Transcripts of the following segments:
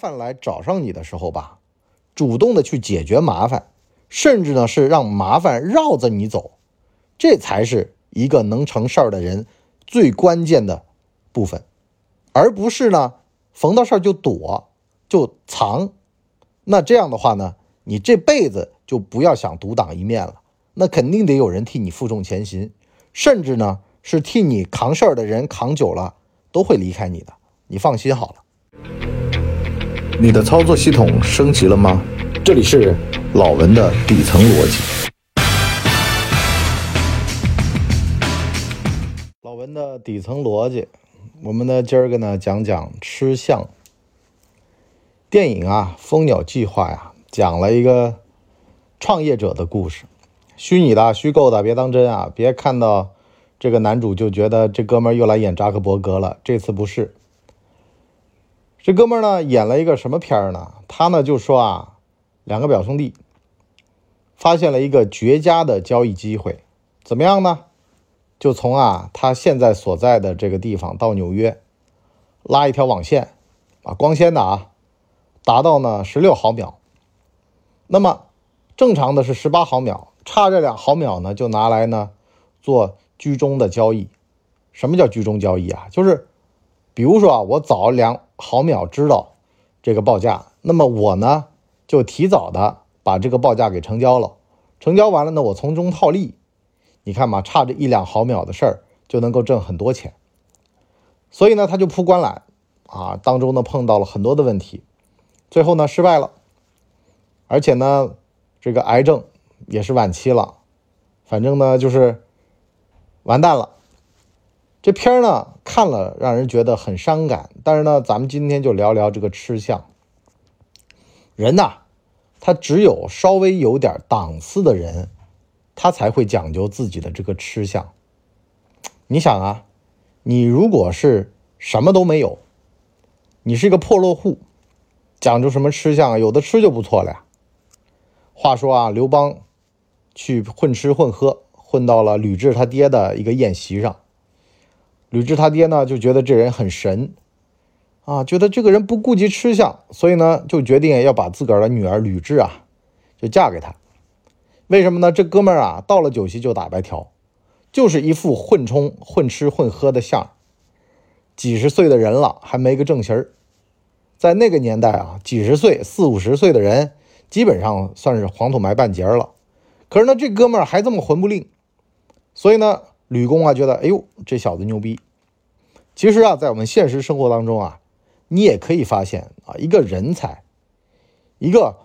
烦来找上你的时候吧，主动的去解决麻烦，甚至呢是让麻烦绕着你走，这才是一个能成事儿的人最关键的部分，而不是呢逢到事儿就躲就藏。那这样的话呢，你这辈子就不要想独当一面了，那肯定得有人替你负重前行，甚至呢是替你扛事儿的人扛久了都会离开你的，你放心好了。你的操作系统升级了吗？这里是老文的底层逻辑。老文的底层逻辑，我们呢今儿个呢讲讲吃相。电影啊，《蜂鸟计划》呀，讲了一个创业者的故事，虚拟的、虚构的，别当真啊！别看到这个男主就觉得这哥们儿又来演扎克伯格了，这次不是。这哥们儿呢，演了一个什么片儿呢？他呢就说啊，两个表兄弟发现了一个绝佳的交易机会，怎么样呢？就从啊他现在所在的这个地方到纽约，拉一条网线啊，光纤的啊，达到呢十六毫秒。那么正常的是十八毫秒，差这两毫秒呢，就拿来呢做居中的交易。什么叫居中交易啊？就是比如说啊，我早两。毫秒知道这个报价，那么我呢就提早的把这个报价给成交了，成交完了呢，我从中套利。你看嘛，差这一两毫秒的事儿就能够挣很多钱。所以呢，他就铺关揽啊，当中呢碰到了很多的问题，最后呢失败了，而且呢这个癌症也是晚期了，反正呢就是完蛋了。这片儿呢看了让人觉得很伤感，但是呢，咱们今天就聊聊这个吃相。人呐，他只有稍微有点档次的人，他才会讲究自己的这个吃相。你想啊，你如果是什么都没有，你是一个破落户，讲究什么吃相啊？有的吃就不错了呀。话说啊，刘邦去混吃混喝，混到了吕雉他爹的一个宴席上。吕雉他爹呢就觉得这人很神，啊，觉得这个人不顾及吃相，所以呢就决定要把自个儿的女儿吕雉啊就嫁给他。为什么呢？这哥们儿啊到了酒席就打白条，就是一副混充、混吃、混喝的相几十岁的人了还没个正形儿，在那个年代啊，几十岁、四五十岁的人基本上算是黄土埋半截了。可是呢，这哥们儿还这么混不吝，所以呢。吕公啊，觉得哎呦，这小子牛逼。其实啊，在我们现实生活当中啊，你也可以发现啊，一个人才，一个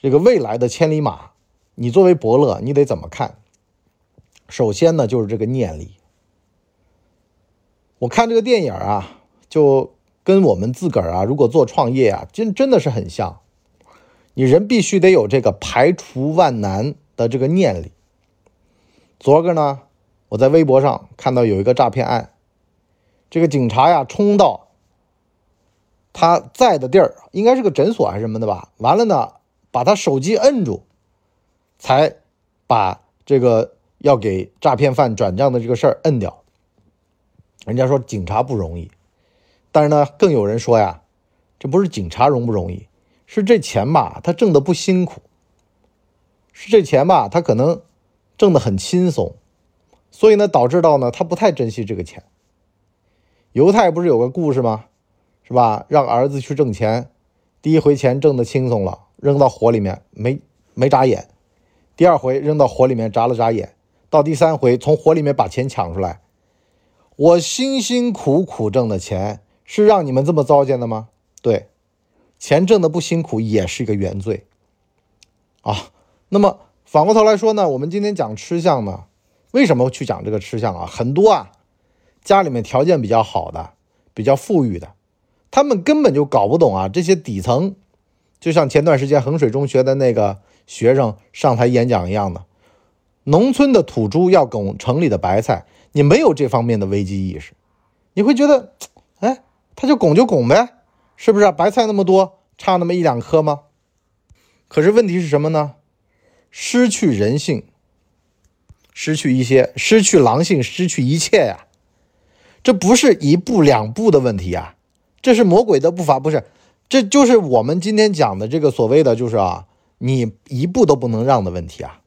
这个未来的千里马，你作为伯乐，你得怎么看？首先呢，就是这个念力。我看这个电影啊，就跟我们自个儿啊，如果做创业啊，真真的是很像。你人必须得有这个排除万难的这个念力。昨个呢？我在微博上看到有一个诈骗案，这个警察呀冲到他在的地儿，应该是个诊所还是什么的吧？完了呢，把他手机摁住，才把这个要给诈骗犯转账的这个事儿摁掉。人家说警察不容易，但是呢，更有人说呀，这不是警察容不容易，是这钱吧，他挣的不辛苦，是这钱吧，他可能挣的很轻松。所以呢，导致到呢，他不太珍惜这个钱。犹太不是有个故事吗？是吧？让儿子去挣钱，第一回钱挣的轻松了，扔到火里面没没眨眼；第二回扔到火里面眨了眨眼，到第三回从火里面把钱抢出来。我辛辛苦苦挣的钱是让你们这么糟践的吗？对，钱挣的不辛苦也是一个原罪啊。那么反过头来说呢，我们今天讲吃相呢？为什么去讲这个吃相啊？很多啊，家里面条件比较好的、比较富裕的，他们根本就搞不懂啊这些底层。就像前段时间衡水中学的那个学生上台演讲一样的，农村的土猪要拱城里的白菜，你没有这方面的危机意识，你会觉得，哎，他就拱就拱呗，是不是？白菜那么多，差那么一两颗吗？可是问题是什么呢？失去人性。失去一些，失去狼性，失去一切呀！这不是一步两步的问题啊，这是魔鬼的步伐，不是这就是我们今天讲的这个所谓的，就是啊，你一步都不能让的问题啊。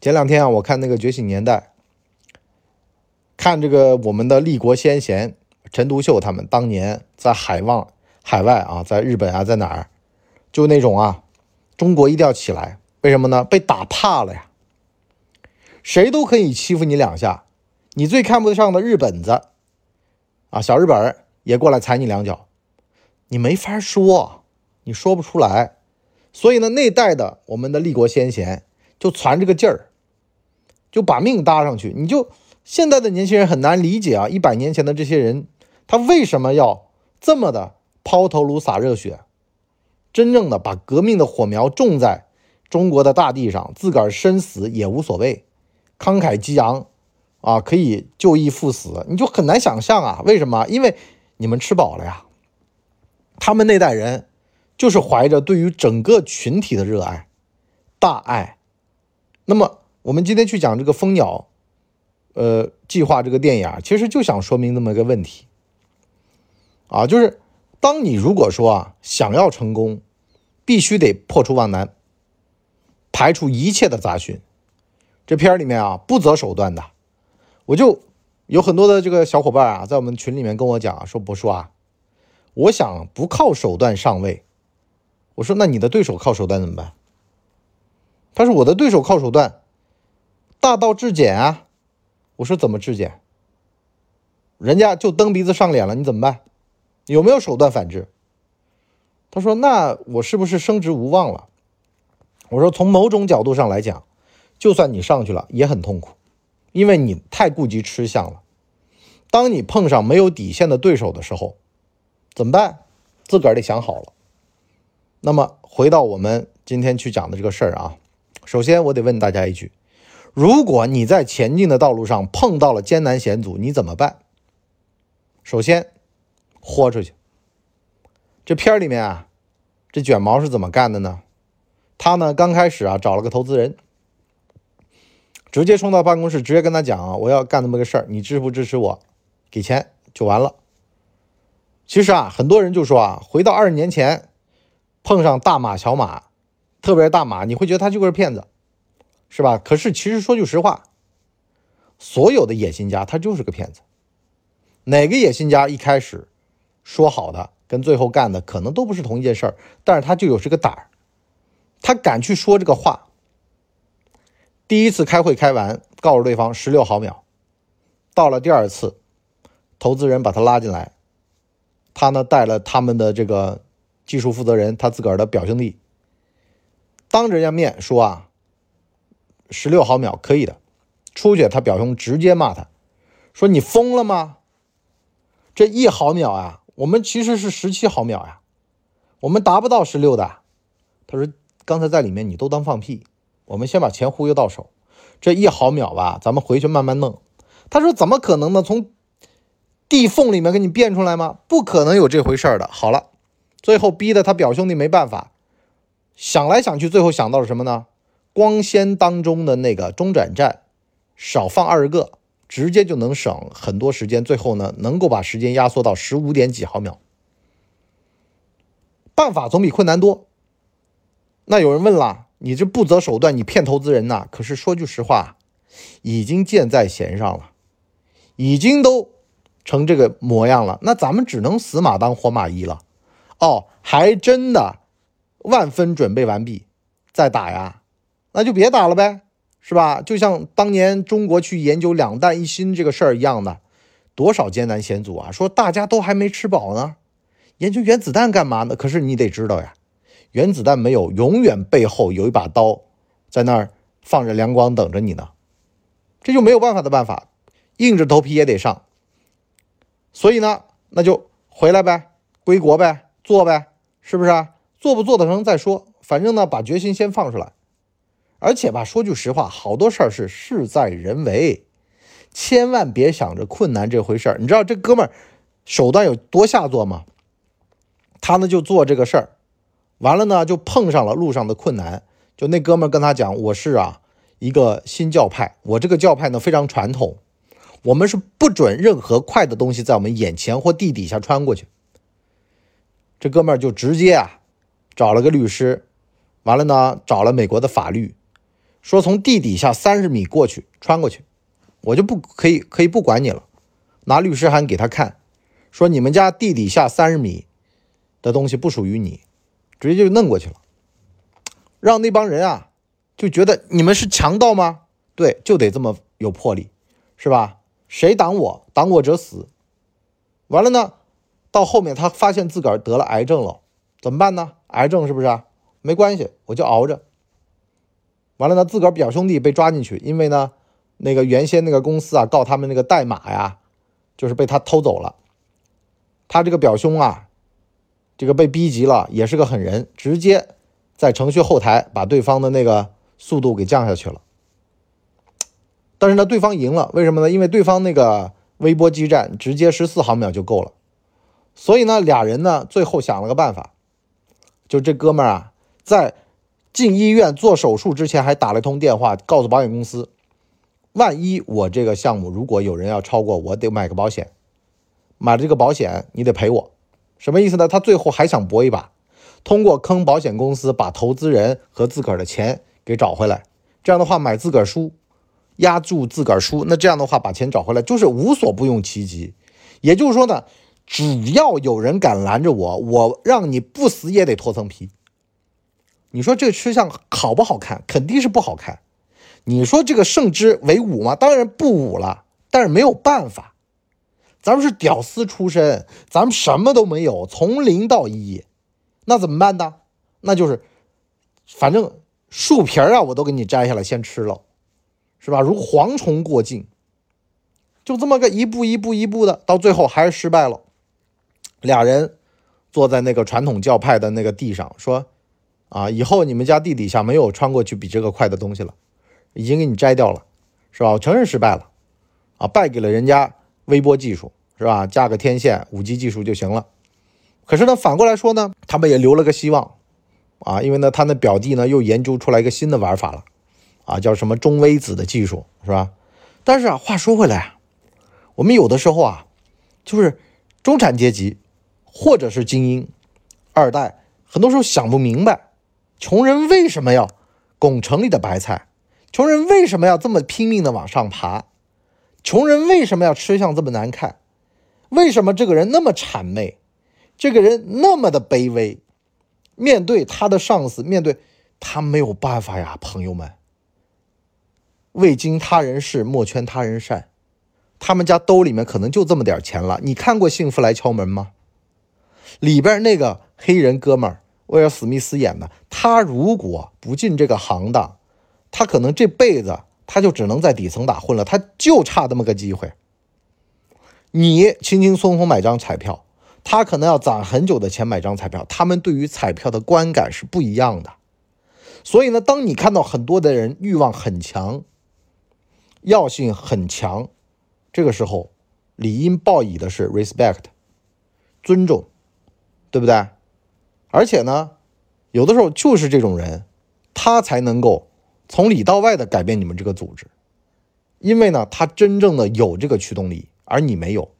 前两天啊，我看那个《觉醒年代》，看这个我们的立国先贤陈独秀他们当年在海望海外啊，在日本啊，在哪儿，就那种啊，中国一定要起来，为什么呢？被打怕了呀，谁都可以欺负你两下，你最看不上的日本子啊，小日本也过来踩你两脚。你没法说，你说不出来，所以呢，那代的我们的立国先贤就攒这个劲儿，就把命搭上去。你就现在的年轻人很难理解啊，一百年前的这些人，他为什么要这么的抛头颅洒热血，真正的把革命的火苗种在中国的大地上，自个儿身死也无所谓，慷慨激昂啊，可以就义赴死，你就很难想象啊，为什么？因为你们吃饱了呀。他们那代人，就是怀着对于整个群体的热爱、大爱。那么，我们今天去讲这个蜂鸟，呃，计划这个电影，其实就想说明这么一个问题，啊，就是当你如果说啊想要成功，必须得破除万难，排除一切的杂讯。这片里面啊不择手段的，我就有很多的这个小伙伴啊，在我们群里面跟我讲说，博叔啊。我想不靠手段上位，我说那你的对手靠手段怎么办？他说我的对手靠手段，大道至简啊。我说怎么至简？人家就蹬鼻子上脸了，你怎么办？有没有手段反制？他说那我是不是升职无望了？我说从某种角度上来讲，就算你上去了也很痛苦，因为你太顾及吃相了。当你碰上没有底线的对手的时候。怎么办？自个儿得想好了。那么回到我们今天去讲的这个事儿啊，首先我得问大家一句：如果你在前进的道路上碰到了艰难险阻，你怎么办？首先，豁出去。这片儿里面啊，这卷毛是怎么干的呢？他呢刚开始啊找了个投资人，直接冲到办公室，直接跟他讲啊，我要干那么个事儿，你支不支持我？给钱就完了。其实啊，很多人就说啊，回到二十年前，碰上大马、小马，特别是大马，你会觉得他就是骗子，是吧？可是其实说句实话，所有的野心家他就是个骗子。哪个野心家一开始说好的，跟最后干的可能都不是同一件事儿，但是他就有这个胆儿，他敢去说这个话。第一次开会开完，告诉对方十六毫秒，到了第二次，投资人把他拉进来。他呢带了他们的这个技术负责人，他自个儿的表兄弟，当着人家面说啊，十六毫秒可以的，出去他表兄直接骂他，说你疯了吗？这一毫秒啊，我们其实是十七毫秒呀，我们达不到十六的。他说刚才在里面你都当放屁，我们先把钱忽悠到手，这一毫秒吧，咱们回去慢慢弄。他说怎么可能呢？从地缝里面给你变出来吗？不可能有这回事儿的。好了，最后逼得他表兄弟没办法，想来想去，最后想到了什么呢？光纤当中的那个中转站少放二十个，直接就能省很多时间。最后呢，能够把时间压缩到十五点几毫秒。办法总比困难多。那有人问了，你这不择手段，你骗投资人呐？可是说句实话，已经箭在弦上了，已经都。成这个模样了，那咱们只能死马当活马医了。哦，还真的万分准备完毕，再打呀？那就别打了呗，是吧？就像当年中国去研究两弹一星这个事儿一样的，多少艰难险阻啊！说大家都还没吃饱呢，研究原子弹干嘛呢？可是你得知道呀，原子弹没有，永远背后有一把刀在那儿放着亮光等着你呢。这就没有办法的办法，硬着头皮也得上。所以呢，那就回来呗，归国呗，做呗，是不是？做不做得成再说，反正呢，把决心先放出来。而且吧，说句实话，好多事儿是事在人为，千万别想着困难这回事儿。你知道这哥们儿手段有多下作吗？他呢就做这个事儿，完了呢就碰上了路上的困难。就那哥们跟他讲：“我是啊一个新教派，我这个教派呢非常传统。”我们是不准任何快的东西在我们眼前或地底下穿过去。这哥们儿就直接啊找了个律师，完了呢找了美国的法律，说从地底下三十米过去穿过去，我就不可以可以不管你了，拿律师函给他看，说你们家地底下三十米的东西不属于你，直接就弄过去了，让那帮人啊就觉得你们是强盗吗？对，就得这么有魄力，是吧？谁挡我，挡我者死。完了呢，到后面他发现自个儿得了癌症了，怎么办呢？癌症是不是？没关系，我就熬着。完了呢，自个儿表兄弟被抓进去，因为呢，那个原先那个公司啊告他们那个代码呀，就是被他偷走了。他这个表兄啊，这个被逼急了，也是个狠人，直接在程序后台把对方的那个速度给降下去了。但是呢，对方赢了，为什么呢？因为对方那个微波基站直接十四毫秒就够了，所以呢，俩人呢最后想了个办法，就这哥们儿啊，在进医院做手术之前还打了一通电话，告诉保险公司，万一我这个项目如果有人要超过，我得买个保险，买了这个保险你得赔我，什么意思呢？他最后还想搏一把，通过坑保险公司把投资人和自个儿的钱给找回来，这样的话买自个儿输。压住自个儿输，那这样的话把钱找回来就是无所不用其极。也就是说呢，只要有人敢拦着我，我让你不死也得脱层皮。你说这个吃相好不好看？肯定是不好看。你说这个胜之为武吗？当然不武了。但是没有办法，咱们是屌丝出身，咱们什么都没有，从零到一，那怎么办呢？那就是，反正树皮啊，我都给你摘下来先吃了。是吧？如蝗虫过境，就这么个一步一步一步的，到最后还是失败了。俩人坐在那个传统教派的那个地上，说：“啊，以后你们家地底下没有穿过去比这个快的东西了，已经给你摘掉了，是吧？我承认失败了，啊，败给了人家微波技术，是吧？加个天线、五 G 技术就行了。可是呢，反过来说呢，他们也留了个希望，啊，因为呢，他那表弟呢又研究出来一个新的玩法了。”啊，叫什么中微子的技术是吧？但是啊，话说回来啊，我们有的时候啊，就是中产阶级或者是精英二代，很多时候想不明白，穷人为什么要拱城里的白菜？穷人为什么要这么拼命的往上爬？穷人为什么要吃相这么难看？为什么这个人那么谄媚？这个人那么的卑微？面对他的上司，面对他没有办法呀，朋友们。未经他人事，莫劝他人善。他们家兜里面可能就这么点钱了。你看过《幸福来敲门》吗？里边那个黑人哥们儿，威尔·史密斯演的，他如果不进这个行当，他可能这辈子他就只能在底层打混了。他就差这么个机会。你轻轻松松买张彩票，他可能要攒很久的钱买张彩票。他们对于彩票的观感是不一样的。所以呢，当你看到很多的人欲望很强。药性很强，这个时候理应报以的是 respect，尊重，对不对？而且呢，有的时候就是这种人，他才能够从里到外的改变你们这个组织，因为呢，他真正的有这个驱动力，而你没有。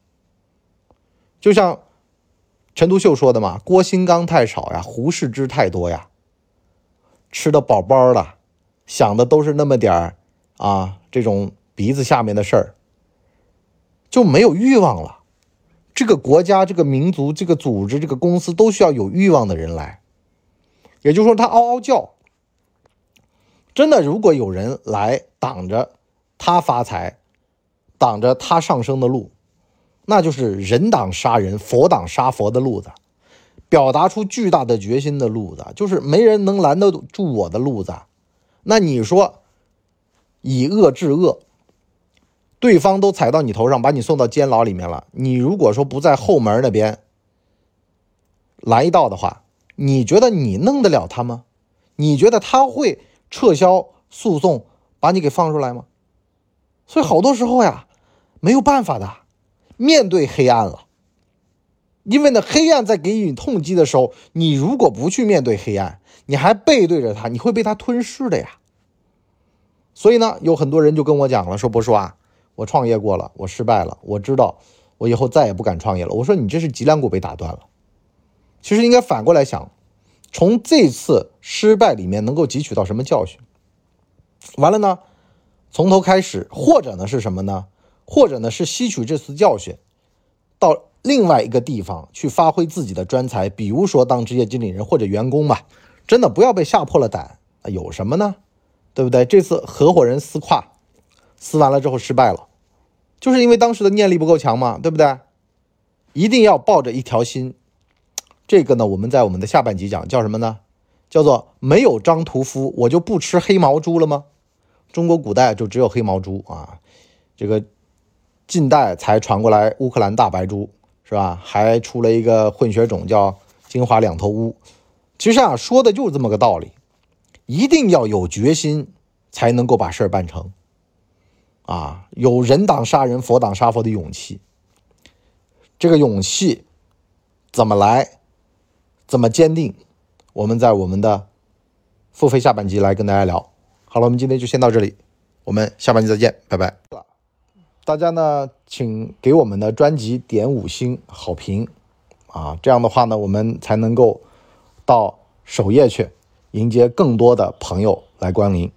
就像陈独秀说的嘛：“郭新刚太少呀，胡适之太多呀，吃的饱饱的，想的都是那么点儿啊。”这种鼻子下面的事儿就没有欲望了。这个国家、这个民族、这个组织、这个公司都需要有欲望的人来。也就是说，他嗷嗷叫，真的，如果有人来挡着他发财、挡着他上升的路，那就是人挡杀人、佛挡杀佛的路子，表达出巨大的决心的路子，就是没人能拦得住我的路子。那你说？以恶制恶，对方都踩到你头上，把你送到监牢里面了。你如果说不在后门那边拦一道的话，你觉得你弄得了他吗？你觉得他会撤销诉讼，把你给放出来吗？所以好多时候呀，没有办法的，面对黑暗了。因为呢，黑暗在给你痛击的时候，你如果不去面对黑暗，你还背对着他，你会被他吞噬的呀。所以呢，有很多人就跟我讲了，说博叔啊，我创业过了，我失败了，我知道我以后再也不敢创业了。我说你这是脊梁骨被打断了，其实应该反过来想，从这次失败里面能够汲取到什么教训？完了呢，从头开始，或者呢是什么呢？或者呢是吸取这次教训，到另外一个地方去发挥自己的专才，比如说当职业经理人或者员工吧。真的不要被吓破了胆啊！有什么呢？对不对？这次合伙人撕胯，撕完了之后失败了，就是因为当时的念力不够强嘛，对不对？一定要抱着一条心。这个呢，我们在我们的下半集讲，叫什么呢？叫做没有张屠夫，我就不吃黑毛猪了吗？中国古代就只有黑毛猪啊，这个近代才传过来乌克兰大白猪，是吧？还出了一个混血种叫金华两头乌。其实啊，说的就是这么个道理，一定要有决心，才能够把事儿办成。啊，有人挡杀人，佛挡杀佛的勇气。这个勇气怎么来？怎么坚定？我们在我们的付费下半集来跟大家聊。好了，我们今天就先到这里，我们下半集再见，拜拜。大家呢，请给我们的专辑点五星好评啊，这样的话呢，我们才能够到首页去迎接更多的朋友来光临。